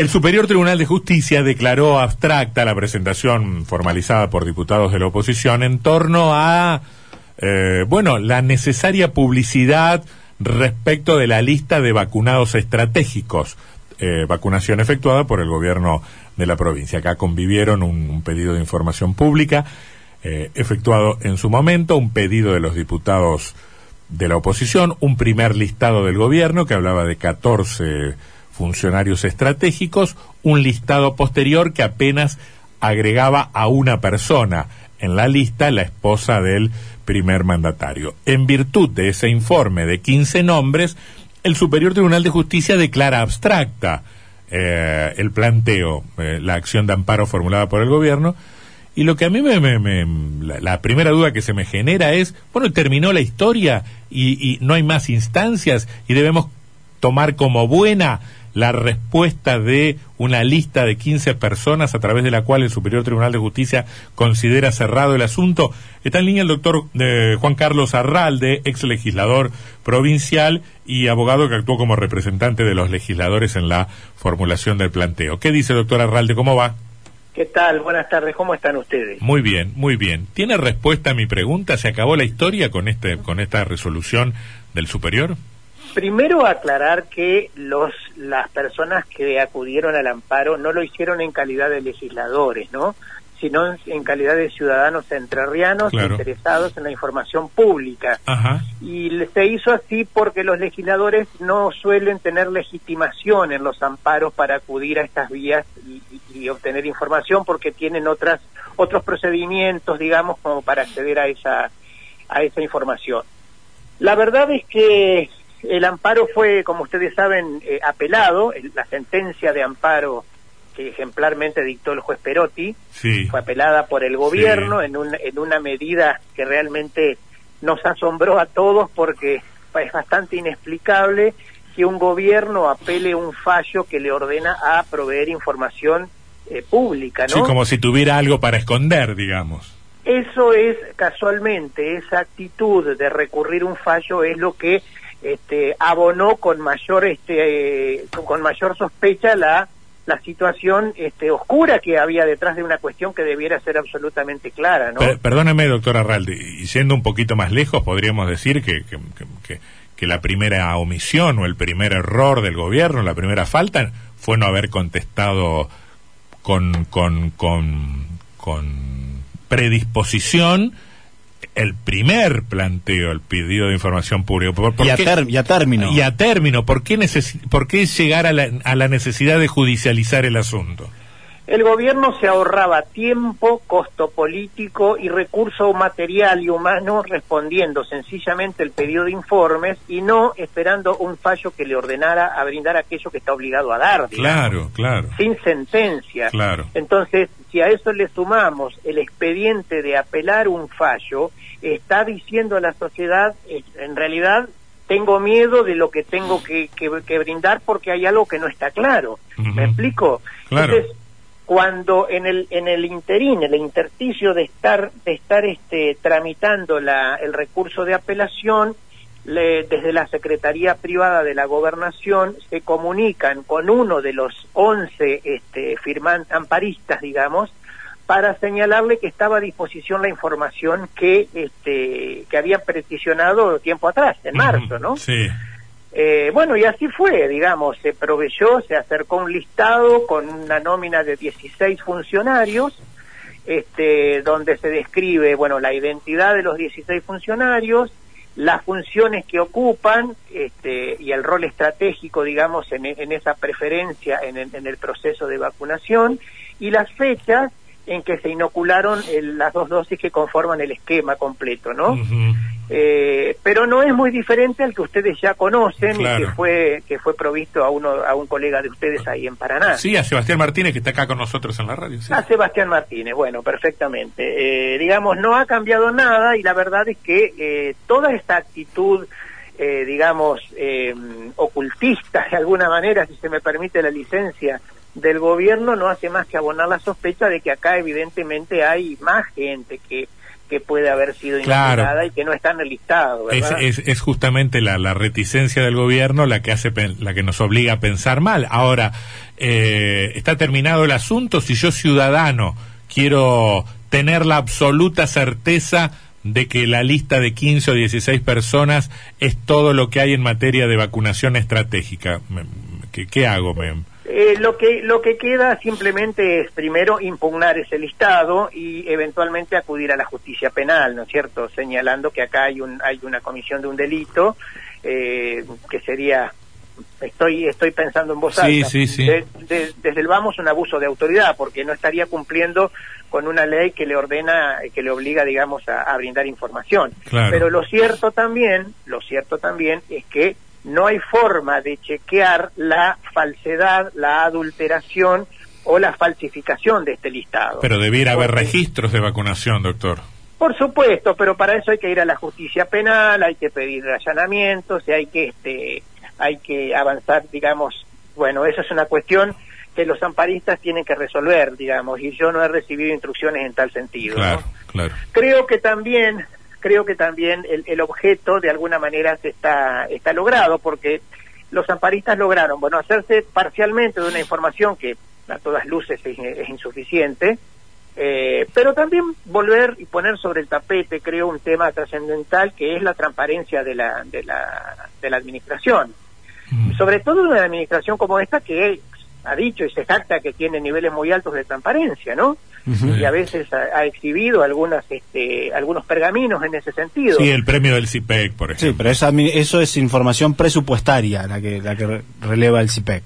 El Superior Tribunal de Justicia declaró abstracta la presentación formalizada por diputados de la oposición en torno a, eh, bueno, la necesaria publicidad respecto de la lista de vacunados estratégicos, eh, vacunación efectuada por el gobierno de la provincia. Acá convivieron un, pedido de información pública eh, efectuado en su momento, un pedido de los diputados de la oposición, un primer listado del gobierno que hablaba de 14 funcionarios estratégicos, un listado posterior que apenas agregaba a una persona en la lista, la esposa del primer mandatario. En virtud de ese informe de 15 nombres, el Superior Tribunal de Justicia declara abstracta eh, el planteo, eh, la acción de amparo formulada por el gobierno, y lo que a mí me, me, me la, la, primera duda que se me genera es, bueno, terminó la historia y, y no hay más instancias y debemos tomar como buena la respuesta de una lista de 15 personas a través de la cual el Superior Tribunal de Justicia considera cerrado el asunto. Está en línea el doctor eh, Juan Carlos Arralde, ex legislador provincial y abogado que actuó como representante de los legisladores en la formulación del planteo. ¿Qué dice, doctor Arralde? ¿Cómo va? ¿Qué tal? Buenas tardes, ¿cómo están ustedes? Muy bien, muy bien. ¿Tiene respuesta a mi pregunta? ¿Se acabó la historia con, este, con esta resolución del Superior? Primero aclarar que los las personas que acudieron al amparo no lo hicieron en calidad de legisladores, ¿no? sino en calidad de ciudadanos entrerrianos claro. interesados en la información pública. Ajá. Y se hizo así porque los legisladores no suelen tener legitimación en los amparos para acudir a estas vías y, y, y obtener información porque tienen otras otros procedimientos, digamos, como para acceder a esa a esa información. La verdad es que el amparo fue, como ustedes saben, eh, apelado, el, la sentencia de amparo que ejemplarmente dictó el juez Perotti, sí. fue apelada por el gobierno sí. en, un, en una medida que realmente nos asombró a todos porque es bastante inexplicable que un gobierno apele un fallo que le ordena a proveer información eh, pública, ¿no? Sí, como si tuviera algo para esconder, digamos. Eso es casualmente, esa actitud de recurrir un fallo es lo que este, abonó con mayor, este, eh, con mayor sospecha la la situación este, oscura que había detrás de una cuestión que debiera ser absolutamente clara, ¿no? Per perdóneme, doctor Arralde, y siendo un poquito más lejos, podríamos decir que, que, que, que, la primera omisión o el primer error del gobierno, la primera falta, fue no haber contestado con, con, con, con predisposición el primer planteo, el pedido de información pública. ¿Por, por y, a y, a término. Y a término. ¿Por qué, por qué llegar a la, a la, necesidad de judicializar el asunto? El gobierno se ahorraba tiempo, costo político y recurso material y humano respondiendo sencillamente el pedido de informes y no esperando un fallo que le ordenara a brindar aquello que está obligado a dar. Digamos, claro, claro. Sin sentencia. Claro. Entonces, si a eso le sumamos el expediente de apelar un fallo, está diciendo a la sociedad, en realidad tengo miedo de lo que tengo que, que, que brindar porque hay algo que no está claro. Uh -huh. ¿Me explico? Claro. Entonces, cuando en el en el interín, el intersticio de estar de estar este tramitando la, el recurso de apelación, le, desde la Secretaría Privada de la Gobernación se comunican con uno de los 11 este, firman, amparistas, digamos, para señalarle que estaba a disposición la información que este que habían peticionado tiempo atrás, en marzo, ¿no? Sí. Eh, bueno, y así fue, digamos, se proveyó, se acercó un listado con una nómina de 16 funcionarios, este, donde se describe, bueno, la identidad de los 16 funcionarios, las funciones que ocupan este, y el rol estratégico, digamos, en, en esa preferencia en, en, el proceso de vacunación y las fechas en que se inocularon el, las dos dosis que conforman el esquema completo, ¿no? Uh -huh. eh, pero no es muy diferente al que ustedes ya conocen claro. y que fue que fue provisto a uno a un colega de ustedes ahí en Paraná. Sí, a Sebastián Martínez que está acá con nosotros en la radio. Sí. A Sebastián Martínez, bueno, perfectamente. Eh, digamos, no ha cambiado nada y la verdad es que eh, toda esta actitud eh, digamos, eh, ocultista de alguna manera, si se me permite la licencia, del gobierno no hace más que abonar la sospecha de que acá evidentemente hay más gente que, que puede haber sido inoculada y que no está en el listado. Es, es, justamente la, la, reticencia del gobierno la que hace la que nos obliga a pensar mal. Ahora, eh, está terminado el asunto. Si yo ciudadano quiero tener la absoluta certeza de que la lista de 15 o 16 personas es todo lo que hay en materia de vacunación estratégica. ¿Qué, qué hago? Me, eh, lo que lo que queda simplemente es primero impugnar ese listado y eventualmente acudir a la justicia penal, ¿no es cierto? Señalando que acá hay un hay una comisión de un delito eh, que sería estoy estoy pensando en voz alta. desde el vamos un abuso de autoridad porque no estaría cumpliendo con una ley que le ordena que le obliga digamos a, brindar información. Pero lo cierto también lo cierto también es que no hay forma de chequear la falsedad, la adulteración o la falsificación de este listado. Pero debiera haber registros de vacunación, doctor. Por supuesto, pero para eso hay que ir a la justicia penal, hay que pedir allanamientos, y hay que este, hay que avanzar, digamos, bueno, eso es una cuestión que los amparistas tienen que resolver, digamos, y yo no he recibido instrucciones en tal sentido. Claro, claro. Creo que también creo que también el, el, objeto de alguna manera se está, está logrado porque los amparistas lograron, bueno, hacerse parcialmente de una información que a todas luces es, insuficiente, eh, pero también volver y poner sobre el tapete, creo, un tema trascendental que es la transparencia de la, de la, de la administración. Mm. Sobre todo una administración como esta que ha dicho y se jacta que tiene niveles muy altos de transparencia, ¿no? Y a veces ha, exhibido algunas, este, algunos pergaminos en ese sentido. Sí, el premio del CIPEC, por ejemplo. Sí, pero esa, eso es información presupuestaria la que, la que releva el CIPEC.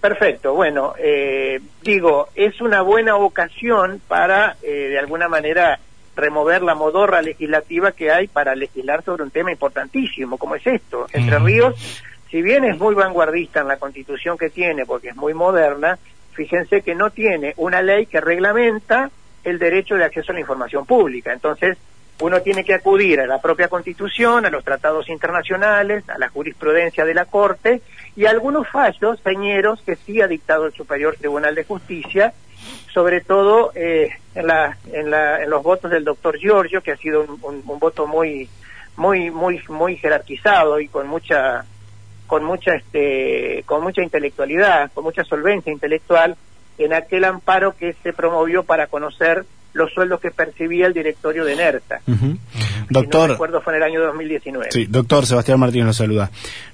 Perfecto, bueno, eh, digo, es una buena ocasión para, eh, de alguna manera, remover la modorra legislativa que hay para legislar sobre un tema importantísimo, como es esto. Entre Ríos, si bien es muy vanguardista en la constitución que tiene, porque es muy moderna, fíjense que no tiene una ley que reglamenta el derecho de acceso a la información pública. Entonces, uno tiene que acudir a la propia Constitución, a los tratados internacionales, a la jurisprudencia de la Corte y a algunos fallos señeros que sí ha dictado el Superior Tribunal de Justicia, sobre todo eh, en, la, en, la, en, los votos del doctor Giorgio, que ha sido un, un voto muy, muy, muy, muy jerarquizado y con mucha con mucha este con mucha intelectualidad, con mucha solvencia intelectual en aquel amparo que se promovió para conocer los sueldos que percibía el directorio de NERTA. Doctor. no fue en el año 2019. Sí, doctor Sebastián Martínez lo saluda.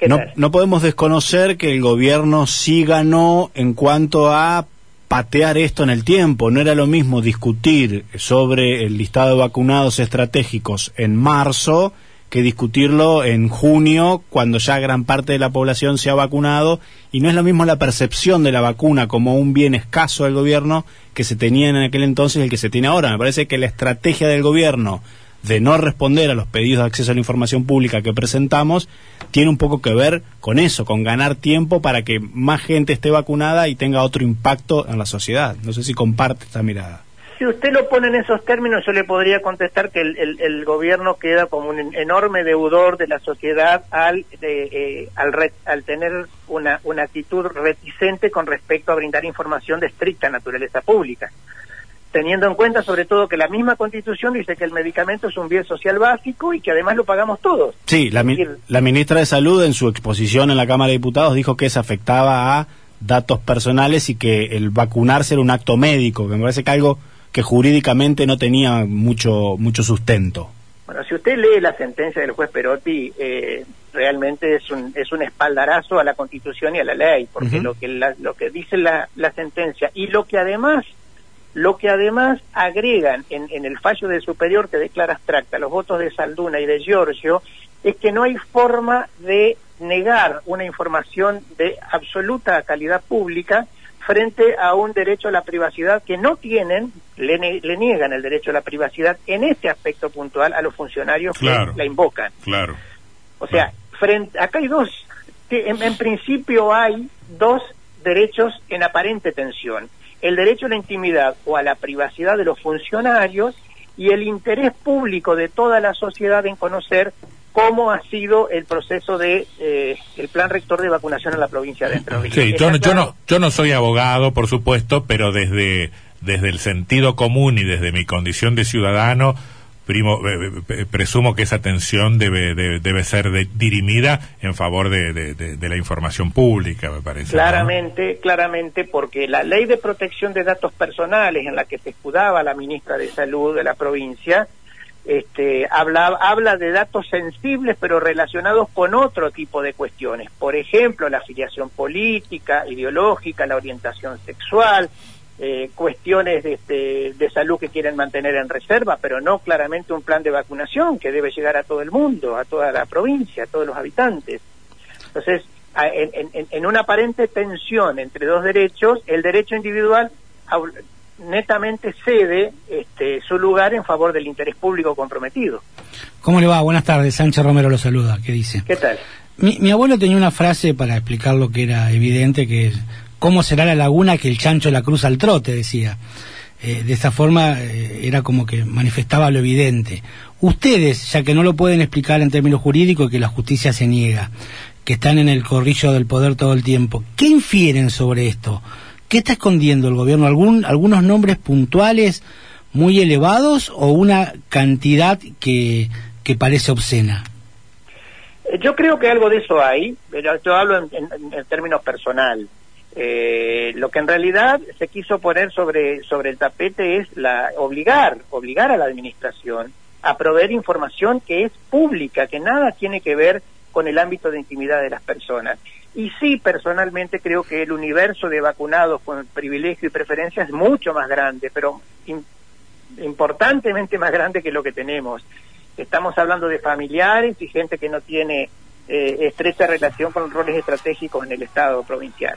No, no podemos desconocer que el gobierno sí ganó en cuanto a patear esto en el tiempo. No era lo mismo discutir sobre el listado de vacunados estratégicos en marzo que discutirlo en junio, cuando ya gran parte de la población se ha vacunado, y no es lo mismo la percepción de la vacuna como un bien escaso del gobierno que se tenía en aquel entonces y el que se tiene ahora. Me parece que la estrategia del gobierno de no responder a los pedidos de acceso a la información pública que presentamos tiene un poco que ver con eso, con ganar tiempo para que más gente esté vacunada y tenga otro impacto en la sociedad. No sé si comparte esta mirada si usted lo pone en esos términos, yo le podría contestar que el, gobierno queda como un enorme deudor de la sociedad al, eh, al, tener una, una actitud reticente con respecto a brindar información de estricta naturaleza pública teniendo en cuenta sobre todo que la misma constitución dice que el medicamento es un bien social básico y que además lo pagamos todos. Sí, la, la ministra de Salud en su exposición en la Cámara de Diputados dijo que eso afectaba a datos personales y que el vacunarse era un acto médico, que me parece que algo que jurídicamente no tenía mucho, mucho sustento. Bueno, si usted lee la sentencia del juez Perotti, eh, realmente es un, es un espaldarazo a la Constitución y a la ley, porque lo que lo que dice la, la sentencia y lo que además lo que además agregan en, en el fallo del superior que declara abstracta los votos de Salduna y de Giorgio es que no hay forma de negar una información de absoluta calidad pública frente a un derecho a la privacidad que no tienen, le, niegan el derecho a la privacidad en este aspecto puntual a los funcionarios que la invocan. Claro. O sea, frente, acá hay dos, en, en principio hay dos derechos en aparente tensión. El derecho a la intimidad o a la privacidad de los funcionarios y el interés público de toda la sociedad en conocer cómo ha sido el proceso de eh, el plan rector de vacunación en la provincia de Entre Ríos. Sí, yo, no, yo no soy abogado, por supuesto, pero desde, desde el sentido común y desde mi condición de ciudadano, primo, presumo que esa atención debe, debe, ser dirimida en favor de, la información pública, me parece. Claramente, claramente, porque la ley de protección de datos personales en la que se escudaba la ministra de Salud de la provincia, este, habla, habla de datos sensibles pero relacionados con otro tipo de cuestiones. Por ejemplo, la afiliación política, ideológica, la orientación sexual, eh, cuestiones de, este, de salud que quieren mantener en reserva, pero no claramente un plan de vacunación que debe llegar a todo el mundo, a toda la provincia, a todos los habitantes. Entonces, en, en, en una aparente tensión entre dos derechos, el derecho individual netamente cede este, su lugar en favor del interés público comprometido. ¿Cómo le va? Buenas tardes. Sánchez Romero lo saluda. ¿Qué dice? ¿Qué tal? Mi, abuelo tenía una frase para explicar lo que era evidente, que es, ¿cómo será la laguna que el chancho la cruza al trote? decía. Eh, de esta forma eh, era como que manifestaba lo evidente. Ustedes, ya que no lo pueden explicar en términos jurídicos, que la justicia se niega, que están en el corrillo del poder todo el tiempo, ¿qué infieren sobre esto? ¿Qué está escondiendo el gobierno? ¿Algún, ¿Algunos nombres puntuales muy elevados o una cantidad que, que parece obscena? Yo creo que algo de eso hay, pero yo hablo en, términos personal. Eh, lo que en realidad se quiso poner sobre, sobre el tapete es la obligar, obligar a la administración a proveer información que es pública, que nada tiene que ver con el ámbito de intimidad de las personas. Y sí, personalmente creo que el universo de vacunados con privilegio y preferencia es mucho más grande, pero importantemente más grande que lo que tenemos. Estamos hablando de familiares y gente que no tiene eh, estrecha relación con roles estratégicos en el Estado provincial.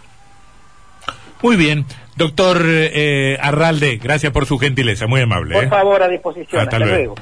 Muy bien, doctor eh, Arralde, gracias por su gentileza, muy amable. Por ¿eh? favor, a disposición. Hasta, luego.